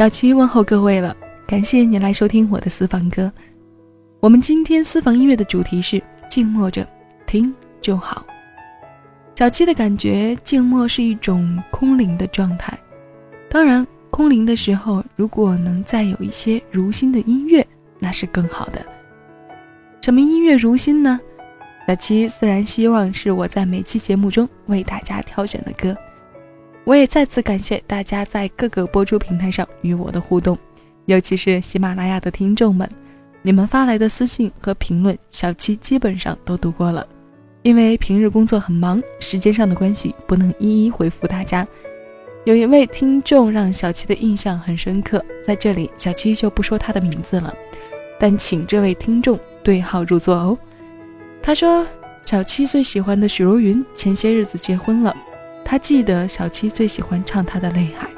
小七问候各位了，感谢你来收听我的私房歌。我们今天私房音乐的主题是静默着听就好。小七的感觉，静默是一种空灵的状态。当然，空灵的时候，如果能再有一些如心的音乐，那是更好的。什么音乐如心呢？小七自然希望是我在每期节目中为大家挑选的歌。我也再次感谢大家在各个播出平台上与我的互动，尤其是喜马拉雅的听众们，你们发来的私信和评论，小七基本上都读过了。因为平日工作很忙，时间上的关系，不能一一回复大家。有一位听众让小七的印象很深刻，在这里小七就不说他的名字了，但请这位听众对号入座哦。他说小七最喜欢的许茹芸前些日子结婚了，他记得小七最喜欢唱他的《泪海》，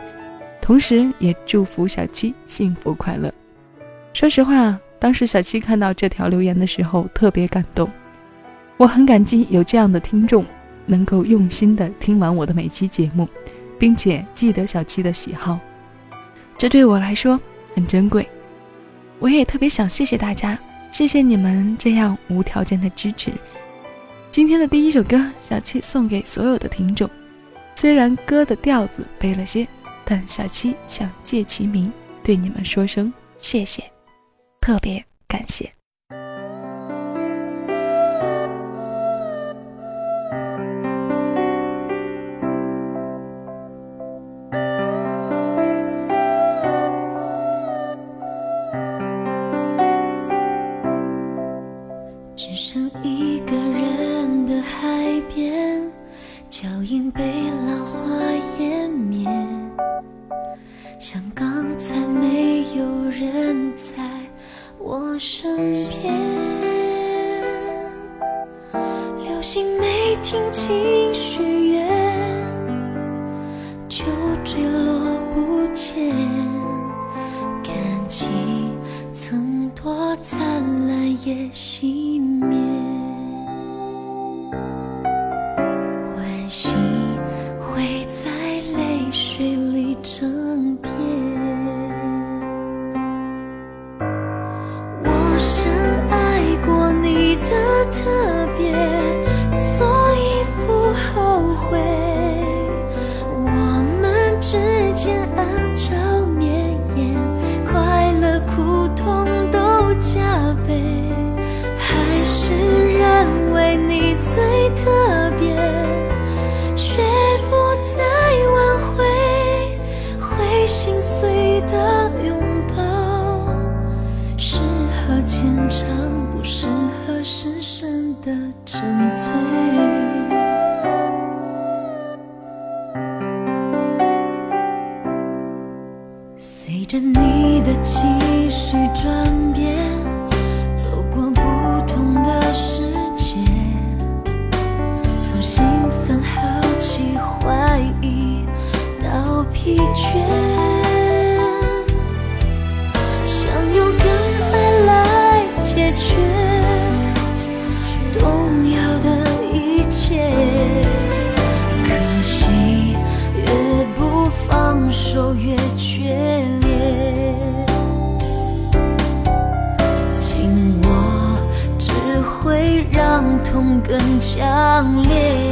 同时也祝福小七幸福快乐。说实话，当时小七看到这条留言的时候特别感动。我很感激有这样的听众，能够用心的听完我的每期节目，并且记得小七的喜好，这对我来说很珍贵。我也特别想谢谢大家，谢谢你们这样无条件的支持。今天的第一首歌，小七送给所有的听众。虽然歌的调子悲了些，但小七想借其名对你们说声谢谢，特别感谢。水里整天兴奋好奇怀疑到疲倦相恋。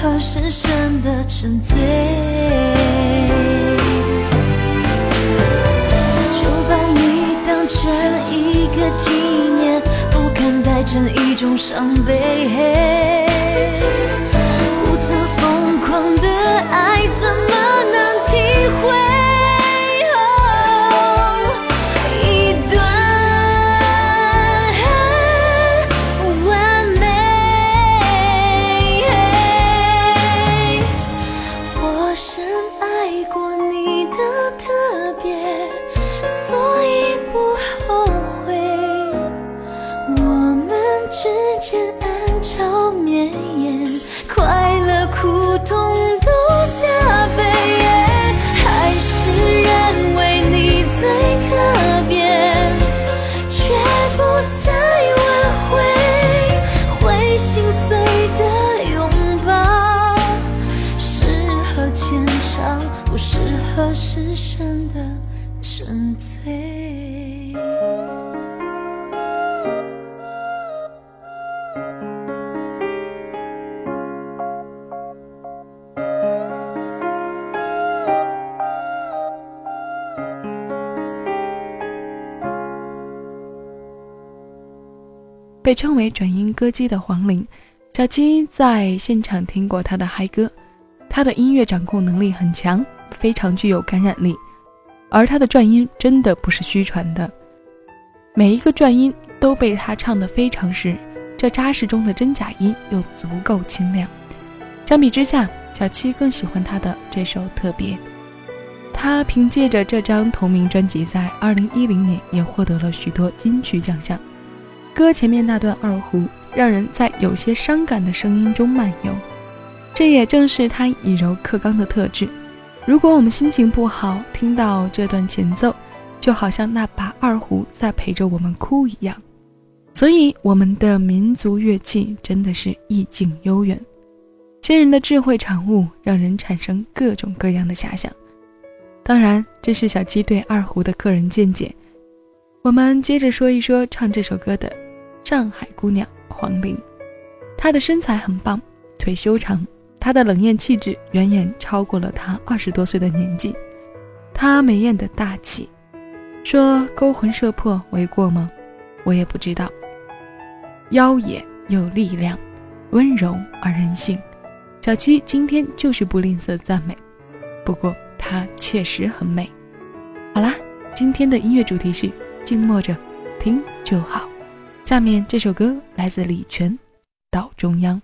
适合深深的沉醉，就把你当成一个纪念，不看待成一种伤悲。被称为转音歌姬的黄龄，小七在现场听过她的嗨歌，她的音乐掌控能力很强，非常具有感染力，而她的转音真的不是虚传的，每一个转音都被她唱得非常实，这扎实中的真假音又足够清亮。相比之下，小七更喜欢她的这首《特别》，她凭借着这张同名专辑，在2010年也获得了许多金曲奖项。歌前面那段二胡，让人在有些伤感的声音中漫游，这也正是他以柔克刚的特质。如果我们心情不好，听到这段前奏，就好像那把二胡在陪着我们哭一样。所以，我们的民族乐器真的是意境悠远，先人的智慧产物，让人产生各种各样的遐想。当然，这是小七对二胡的个人见解。我们接着说一说唱这首歌的。上海姑娘黄玲，她的身材很棒，腿修长，她的冷艳气质远远超过了她二十多岁的年纪。她美艳的大气，说勾魂摄魄为过吗？我也不知道。妖冶有力量，温柔而任性。小七今天就是不吝啬赞美，不过她确实很美。好啦，今天的音乐主题是静默着，听就好。下面这首歌来自李泉，《到中央》。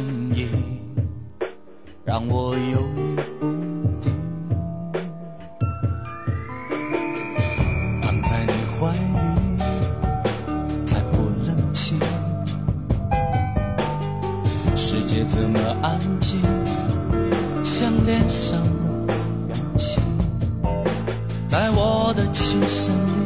声音让我犹豫不定。躺在你怀里，才不冷清，世界这么安静，像脸上的表情，在我的琴声。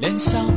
脸上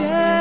从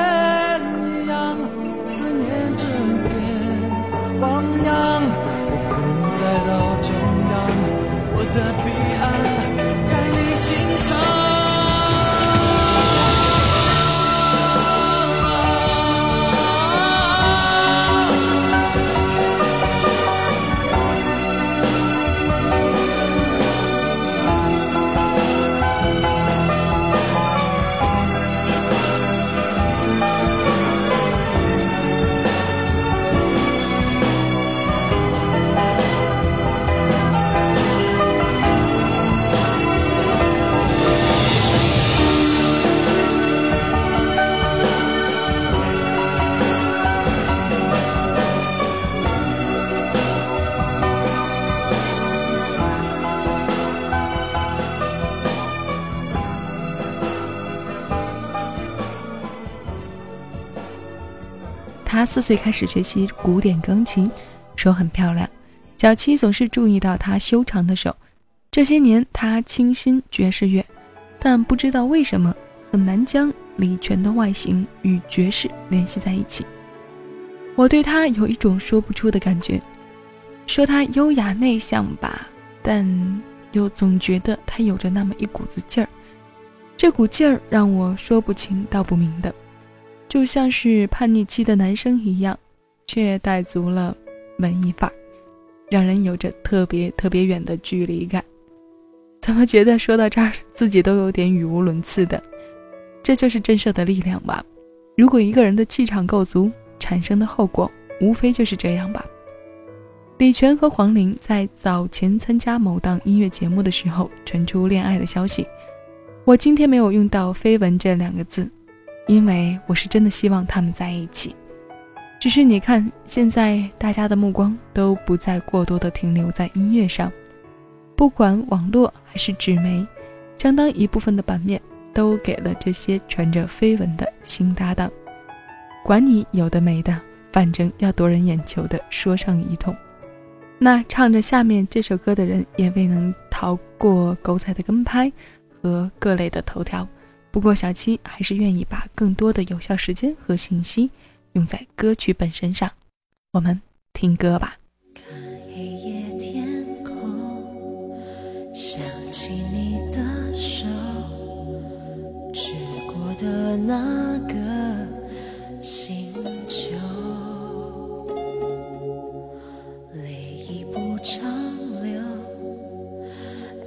四岁开始学习古典钢琴，手很漂亮。小七总是注意到他修长的手。这些年，他倾心爵士乐，但不知道为什么很难将李泉的外形与爵士联系在一起。我对他有一种说不出的感觉，说他优雅内向吧，但又总觉得他有着那么一股子劲儿。这股劲儿让我说不清道不明的。就像是叛逆期的男生一样，却带足了文艺范儿，让人有着特别特别远的距离感。怎么觉得说到这儿，自己都有点语无伦次的？这就是震慑的力量吧。如果一个人的气场够足，产生的后果无非就是这样吧。李泉和黄龄在早前参加某档音乐节目的时候传出恋爱的消息，我今天没有用到“绯闻”这两个字。因为我是真的希望他们在一起，只是你看，现在大家的目光都不再过多的停留在音乐上，不管网络还是纸媒，相当一部分的版面都给了这些传着绯闻的新搭档。管你有的没的，反正要夺人眼球的说上一通。那唱着下面这首歌的人也未能逃过狗仔的跟拍和各类的头条。不过，小七还是愿意把更多的有效时间和信息用在歌曲本身上。我们听歌吧。看黑夜天空，想起你的手，去过的那个星球，泪已不长流，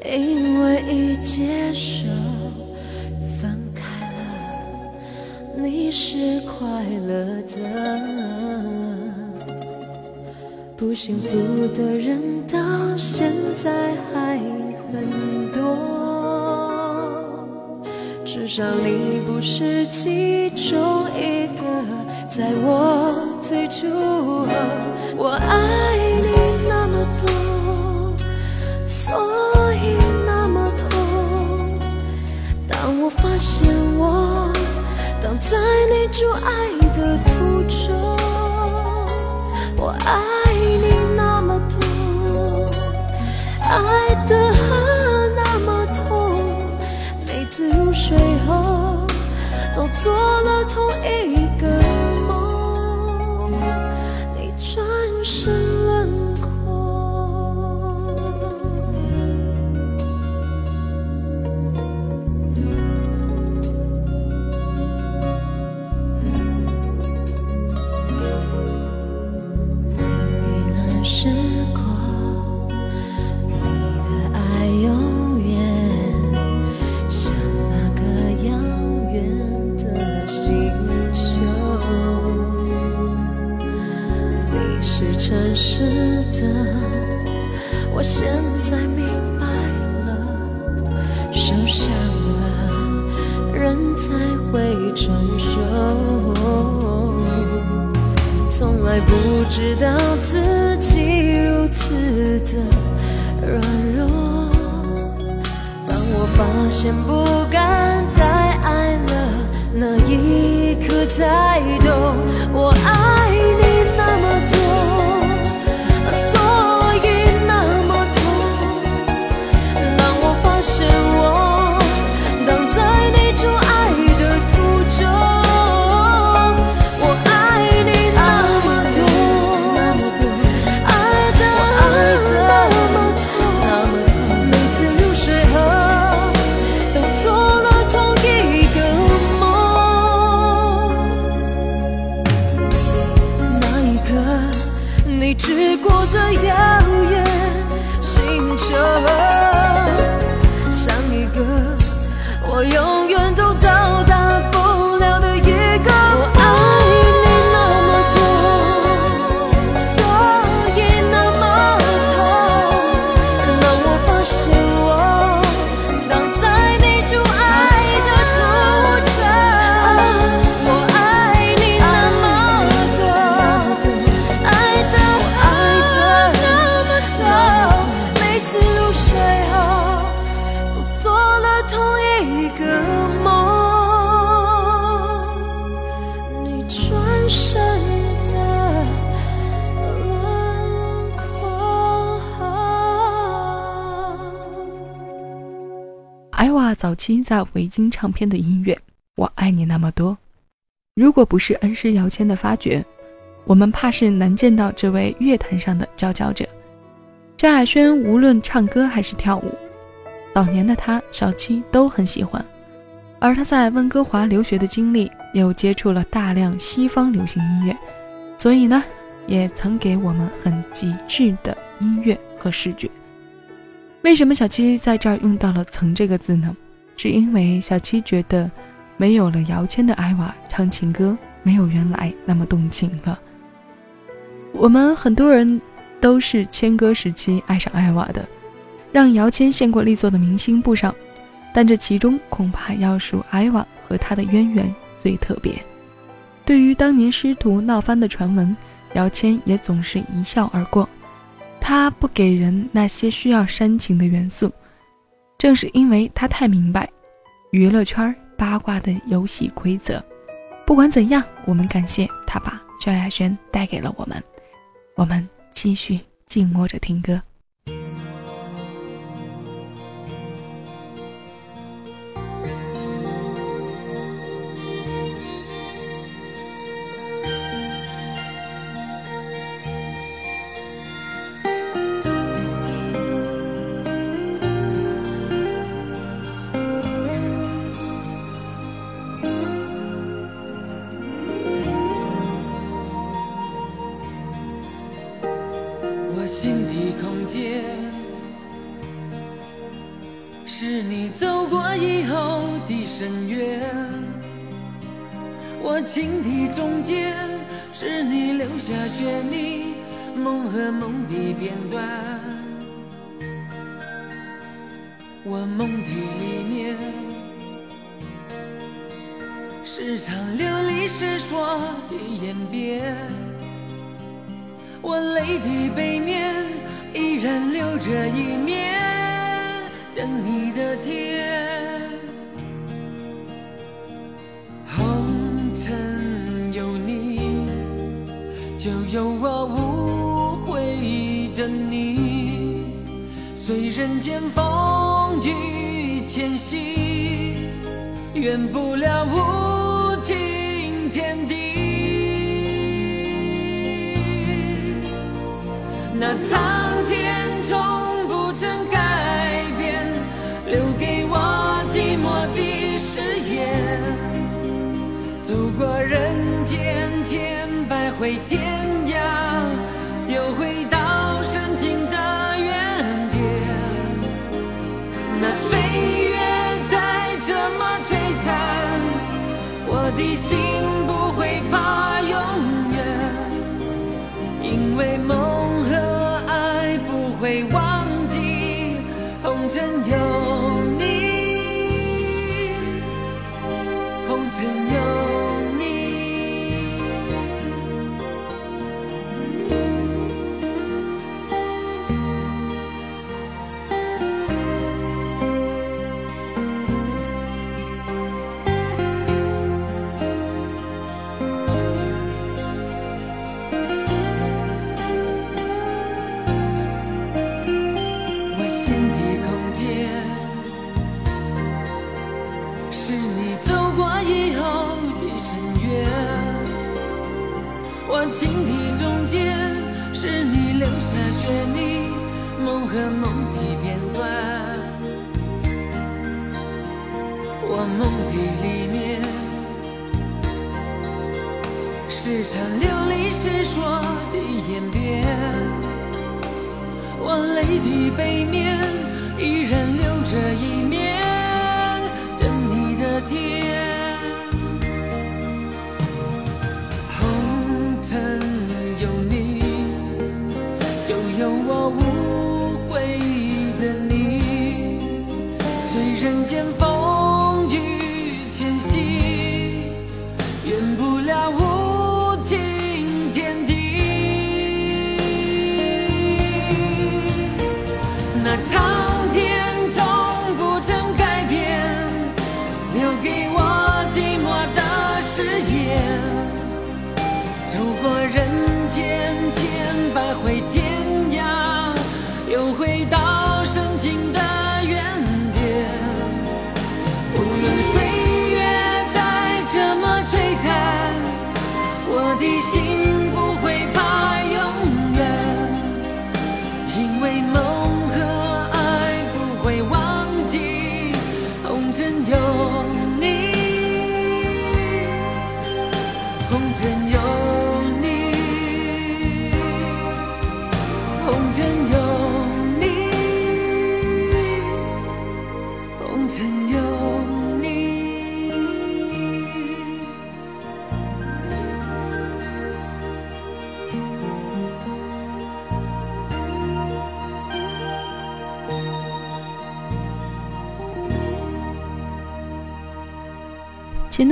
因为已接受。你是快乐的。不幸福的人到现在还很多，至少你不是其中一个。在我退出后，我爱你那么多，所以那么痛。当我发现在你阻碍的途中，我爱你那么多，爱的那么痛，每次入睡后都做了同一。个梦，你转身的。艾娃早期在维京唱片的音乐《我爱你那么多》，如果不是恩师姚谦的发掘，我们怕是难见到这位乐坛上的佼佼者。张亚轩无论唱歌还是跳舞，早年的他小七都很喜欢，而他在温哥华留学的经历，又接触了大量西方流行音乐，所以呢，也曾给我们很极致的音乐和视觉。为什么小七在这儿用到了“曾”这个字呢？是因为小七觉得，没有了姚谦的艾娃唱情歌，没有原来那么动情了。我们很多人都是谦歌时期爱上艾娃的，让姚谦献过力作的明星不少，但这其中恐怕要数艾娃和他的渊源最特别。对于当年师徒闹翻的传闻，姚谦也总是一笑而过。他不给人那些需要煽情的元素，正是因为他太明白娱乐圈八卦的游戏规则。不管怎样，我们感谢他把萧亚轩带给了我们。我们继续静默着听歌。心的空间，是你走过以后的深渊。我情的中间，是你留下旋律梦和梦的片段。我梦的里面，是场流离失所的演变。我泪滴背面依然留着一面等你的天，红尘有你，就有我无悔的你，随人间风雨迁徙，圆不了无尽天地。那苍天从不曾改变，留给我寂寞的誓言。走过人间千百回天有我无悔的你。虽人间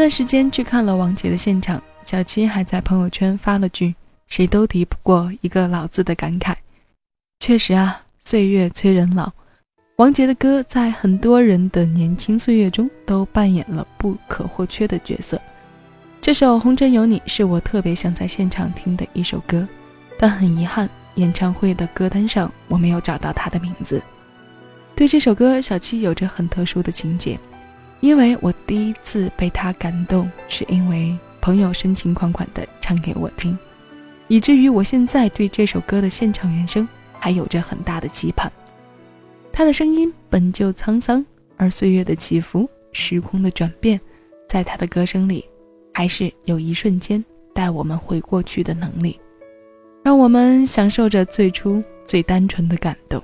段时间去看了王杰的现场，小七还在朋友圈发了句“谁都敌不过一个老”字的感慨。确实啊，岁月催人老，王杰的歌在很多人的年轻岁月中都扮演了不可或缺的角色。这首《红尘有你》是我特别想在现场听的一首歌，但很遗憾，演唱会的歌单上我没有找到他的名字。对这首歌，小七有着很特殊的情节。因为我第一次被他感动，是因为朋友深情款款地唱给我听，以至于我现在对这首歌的现场原声还有着很大的期盼。他的声音本就沧桑，而岁月的起伏、时空的转变，在他的歌声里，还是有一瞬间带我们回过去的能力，让我们享受着最初最单纯的感动。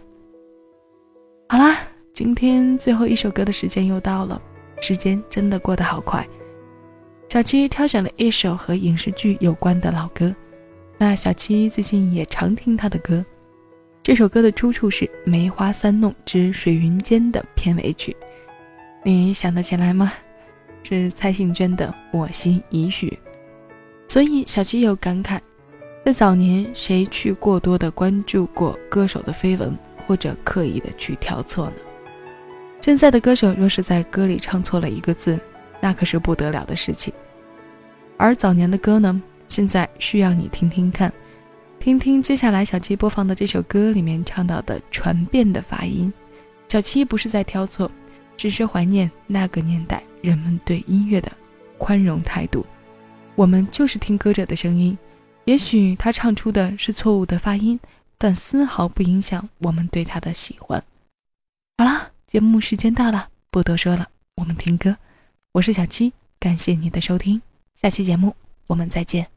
好啦，今天最后一首歌的时间又到了。时间真的过得好快，小七挑选了一首和影视剧有关的老歌。那小七最近也常听他的歌，这首歌的出处是《梅花三弄之水云间》的片尾曲，你想得起来吗？是蔡幸娟的《我心已许》。所以小七有感慨，在早年谁去过多的关注过歌手的绯闻，或者刻意的去挑错呢？现在的歌手若是在歌里唱错了一个字，那可是不得了的事情。而早年的歌呢，现在需要你听听看，听听接下来小七播放的这首歌里面唱到的传遍的发音。小七不是在挑错，只是怀念那个年代人们对音乐的宽容态度。我们就是听歌者的声音，也许他唱出的是错误的发音，但丝毫不影响我们对他的喜欢。好了。节目时间到了不多说了我们听歌。我是小七感谢你的收听下期节目我们再见。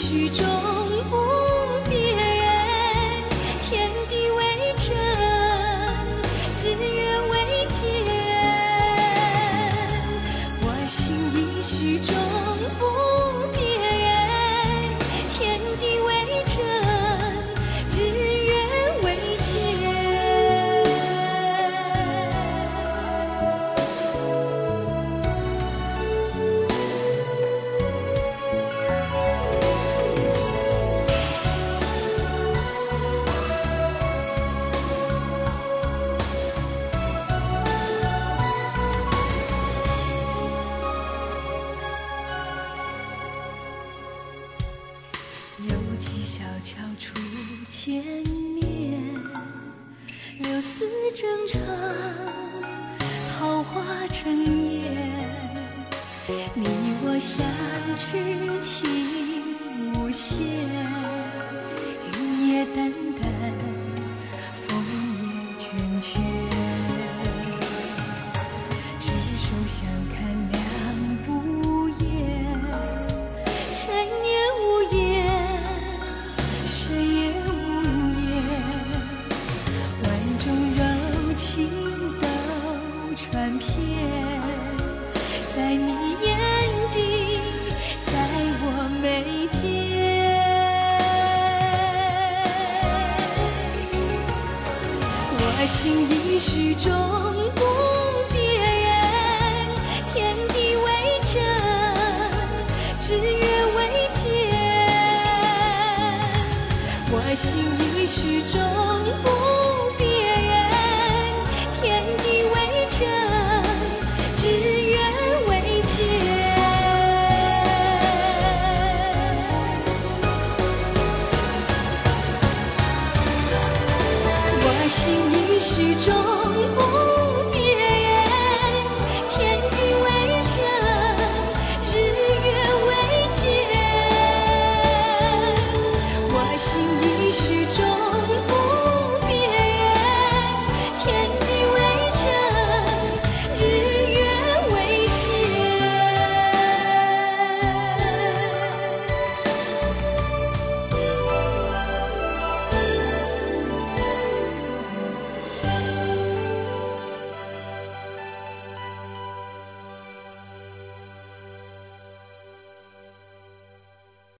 曲终。